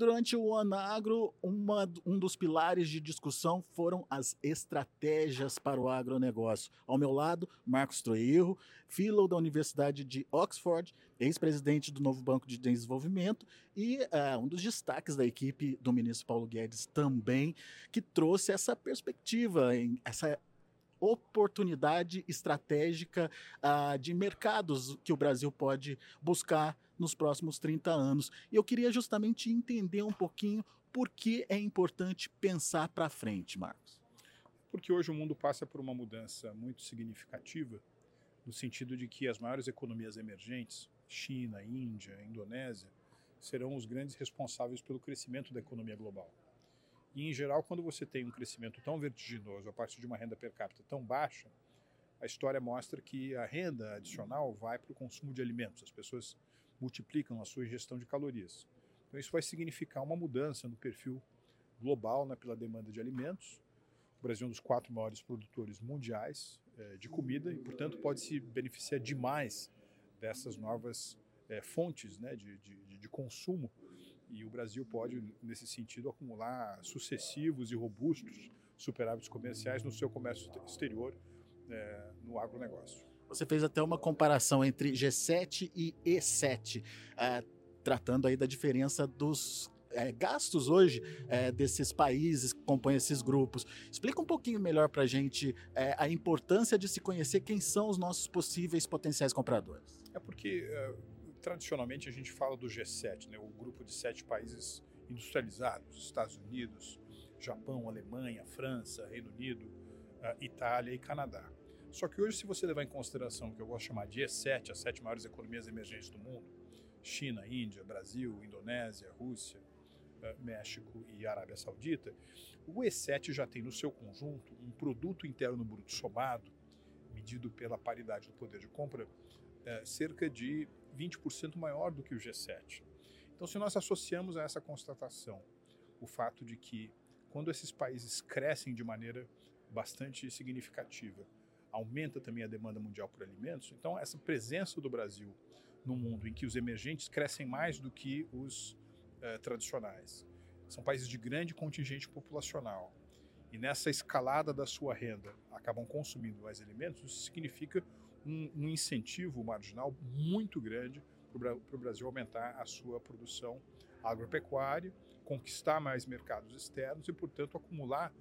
durante o Anagro, uma, um dos pilares de discussão foram as estratégias para o agronegócio. Ao meu lado, Marcos Troirro, fellow da Universidade de Oxford, ex-presidente do Novo Banco de Desenvolvimento e uh, um dos destaques da equipe do ministro Paulo Guedes também, que trouxe essa perspectiva, essa oportunidade estratégica uh, de mercados que o Brasil pode buscar nos próximos 30 anos. E eu queria justamente entender um pouquinho por que é importante pensar para frente, Marcos. Porque hoje o mundo passa por uma mudança muito significativa, no sentido de que as maiores economias emergentes, China, Índia, Indonésia, serão os grandes responsáveis pelo crescimento da economia global. E, em geral, quando você tem um crescimento tão vertiginoso a partir de uma renda per capita tão baixa, a história mostra que a renda adicional vai para o consumo de alimentos. As pessoas multiplicam a sua ingestão de calorias. Então, isso vai significar uma mudança no perfil global né, pela demanda de alimentos. O Brasil é um dos quatro maiores produtores mundiais é, de comida e, portanto, pode se beneficiar demais dessas novas é, fontes né, de, de, de consumo e o Brasil pode, nesse sentido, acumular sucessivos e robustos superávites comerciais no seu comércio exterior, é, no agronegócio. Você fez até uma comparação entre G7 e E7, é, tratando aí da diferença dos é, gastos hoje é, desses países que compõem esses grupos. Explica um pouquinho melhor para a gente é, a importância de se conhecer quem são os nossos possíveis potenciais compradores. É porque é, tradicionalmente a gente fala do G7, né, o grupo de sete países industrializados, Estados Unidos, Japão, Alemanha, França, Reino Unido, uh, Itália e Canadá. Só que hoje, se você levar em consideração o que eu gosto de chamar de E7, as sete maiores economias emergentes do mundo, China, Índia, Brasil, Indonésia, Rússia, uh, México e Arábia Saudita, o E7 já tem no seu conjunto um produto interno bruto somado, medido pela paridade do poder de compra, uh, cerca de 20% maior do que o G7. Então, se nós associamos a essa constatação o fato de que, quando esses países crescem de maneira bastante significativa, aumenta também a demanda mundial por alimentos, então essa presença do Brasil no mundo em que os emergentes crescem mais do que os eh, tradicionais. São países de grande contingente populacional. E nessa escalada da sua renda acabam consumindo mais alimentos, isso significa um, um incentivo marginal muito grande para o Brasil aumentar a sua produção agropecuária, conquistar mais mercados externos e, portanto, acumular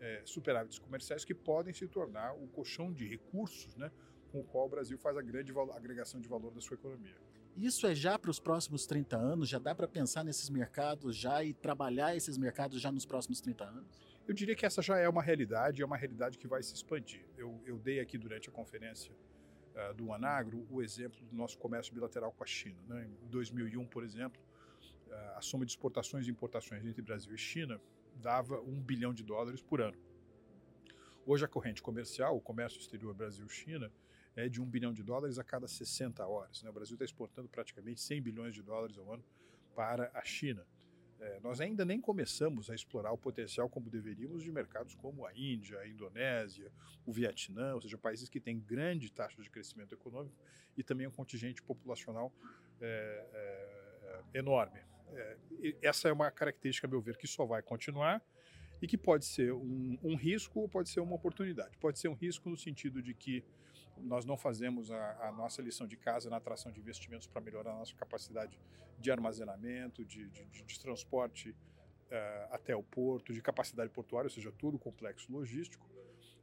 é, superávites comerciais que podem se tornar o colchão de recursos né, com o qual o Brasil faz a grande agregação de valor da sua economia. Isso é já para os próximos 30 anos? Já dá para pensar nesses mercados já e trabalhar esses mercados já nos próximos 30 anos? Eu diria que essa já é uma realidade, é uma realidade que vai se expandir. Eu, eu dei aqui durante a conferência uh, do Anagro o exemplo do nosso comércio bilateral com a China. Né? Em 2001, por exemplo, uh, a soma de exportações e importações entre Brasil e China dava um bilhão de dólares por ano. Hoje a corrente comercial, o comércio exterior Brasil-China, é de um bilhão de dólares a cada 60 horas. Né? O Brasil está exportando praticamente 100 bilhões de dólares ao ano para a China. É, nós ainda nem começamos a explorar o potencial como deveríamos de mercados como a Índia, a Indonésia, o Vietnã, ou seja, países que têm grande taxa de crescimento econômico e também um contingente populacional é, é, enorme. É, essa é uma característica, a meu ver, que só vai continuar e que pode ser um, um, risco ou pode ser uma oportunidade. Pode ser um risco no sentido de que nós não fazemos a, a nossa lição de casa na atração de investimentos para melhorar a nossa capacidade de armazenamento, de, de, de transporte uh, até o porto, de capacidade portuária, ou seja, todo o complexo logístico.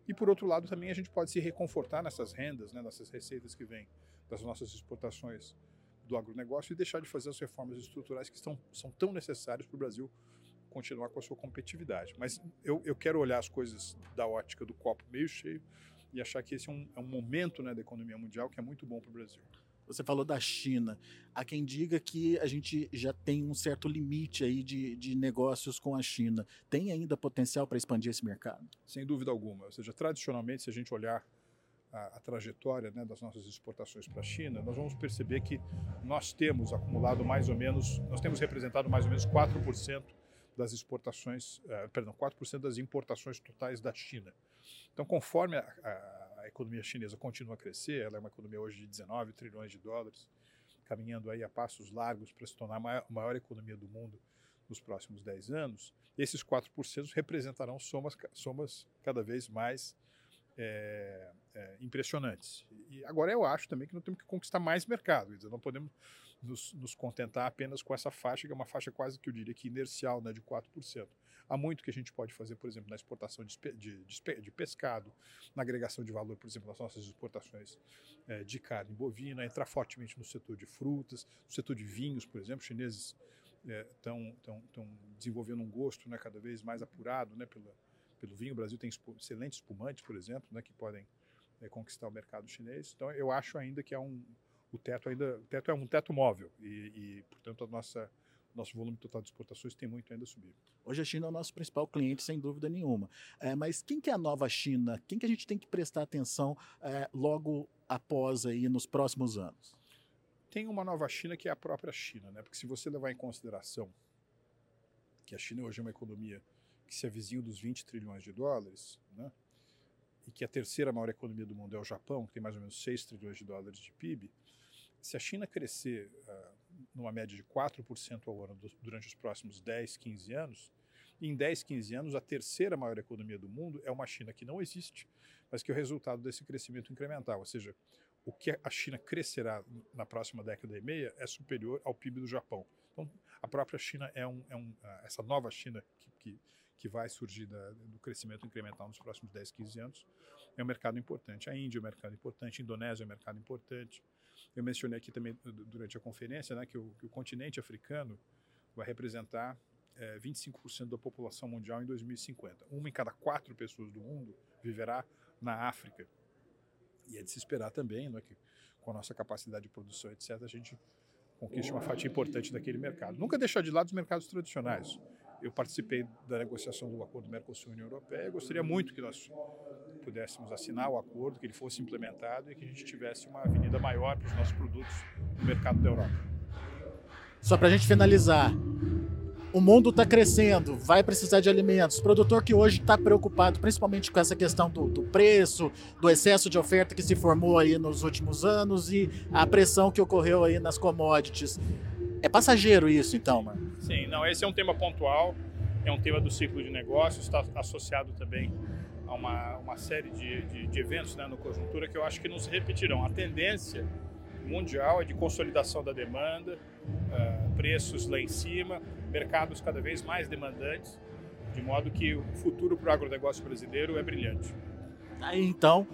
E por outro lado, também a gente pode se reconfortar nessas rendas, né, nessas receitas que vêm das nossas exportações do agronegócio e deixar de fazer as reformas estruturais que estão, são tão necessárias para o Brasil continuar com a sua competitividade. Mas eu, eu quero olhar as coisas da ótica do copo meio cheio e achar que esse é um, é um momento né, da economia mundial que é muito bom para o Brasil. Você falou da China. Há quem diga que a gente já tem um certo limite aí de, de negócios com a China. Tem ainda potencial para expandir esse mercado? Sem dúvida alguma. Ou seja, tradicionalmente, se a gente olhar a, a trajetória né, das nossas exportações para a China, nós vamos perceber que nós temos acumulado mais ou menos, nós temos representado mais ou menos 4% das exportações, uh, perdão, 4% das importações totais da China. Então, conforme a, a, a, economia chinesa continua a crescer, ela é uma economia hoje de 19 trilhões de dólares, caminhando aí a passos largos para se tornar a maior, maior economia do mundo nos próximos 10 anos, esses 4% representarão somas, somas cada vez mais é, é, impressionantes. E agora eu acho também que nós temos que conquistar mais mercado, dizer, não podemos nos, nos, contentar apenas com essa faixa, que é uma faixa quase que eu diria que inercial, né, de 4%. Há muito que a gente pode fazer, por exemplo, na exportação de, de, de, de pescado, na agregação de valor, por exemplo, nas nossas exportações é, de carne bovina, entrar fortemente no setor de frutas, no setor de vinhos, por exemplo, chineses estão é, desenvolvendo um gosto né, cada vez mais apurado né, pela, pelo vinho. O Brasil tem excelentes espumantes, por exemplo, né, que podem é, conquistar o mercado chinês. Então, eu acho ainda que é um, o teto ainda o teto é um teto móvel e, e portanto, a nossa nosso volume total de exportações tem muito ainda a subir. Hoje a China é o nosso principal cliente, sem dúvida nenhuma. É, mas quem que é a nova China? Quem que a gente tem que prestar atenção é, logo após aí nos próximos anos? Tem uma nova China que é a própria China, né? Porque se você levar em consideração que a China hoje é uma economia que se avizinha dos 20 trilhões de dólares, né? e que a terceira maior economia do mundo é o Japão, que tem mais ou menos 6 trilhões de dólares de PIB, se a China crescer uh, numa média de 4% ao ano durante os próximos 10, 15 anos, em 10, 15 anos, a terceira maior economia do mundo é uma China que não existe, mas que é o resultado desse crescimento incremental. Ou seja, o que a China crescerá na próxima década e meia é superior ao PIB do Japão. Então, a própria China é, um, é um, essa nova China que, que, que vai surgir da, do crescimento incremental nos próximos 10, 15 anos é um mercado importante. A Índia é um mercado importante, a Indonésia é um mercado importante. Eu mencionei aqui também durante a conferência né, que, o, que o continente africano vai representar é, 25% da população mundial em 2050. Uma em cada quatro pessoas do mundo viverá na África. E é de se esperar também né, que, com a nossa capacidade de produção, etc., a gente conquiste uma fatia importante daquele mercado. Nunca deixar de lado os mercados tradicionais. Eu participei da negociação do acordo Mercosul-União Europeia e gostaria muito que nós pudéssemos assinar o acordo, que ele fosse implementado e que a gente tivesse uma avenida maior para os nossos produtos no mercado da Europa. Só para a gente finalizar, o mundo está crescendo, vai precisar de alimentos. O produtor que hoje está preocupado principalmente com essa questão do, do, preço, do excesso de oferta que se formou aí nos últimos anos e a pressão que ocorreu aí nas commodities. É passageiro isso, então, mano? Sim, não, esse é um tema pontual, é um tema do ciclo de negócios, está associado também a uma, uma série de, de, de eventos né, no conjuntura que eu acho que não se repetirão. A tendência mundial é de consolidação da demanda, uh, preços lá em cima, mercados cada vez mais demandantes, de modo que o futuro para o agronegócio brasileiro é brilhante. Aí então,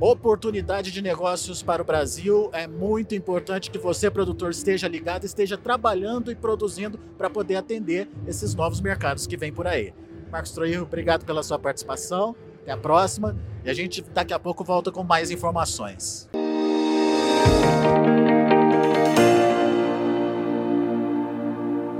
oportunidade de negócios para o Brasil. É muito importante que você, produtor, esteja ligado, esteja trabalhando e produzindo para poder atender esses novos mercados que vêm por aí. Marcos Troirro, obrigado pela sua participação. Até a próxima. E a gente daqui a pouco volta com mais informações.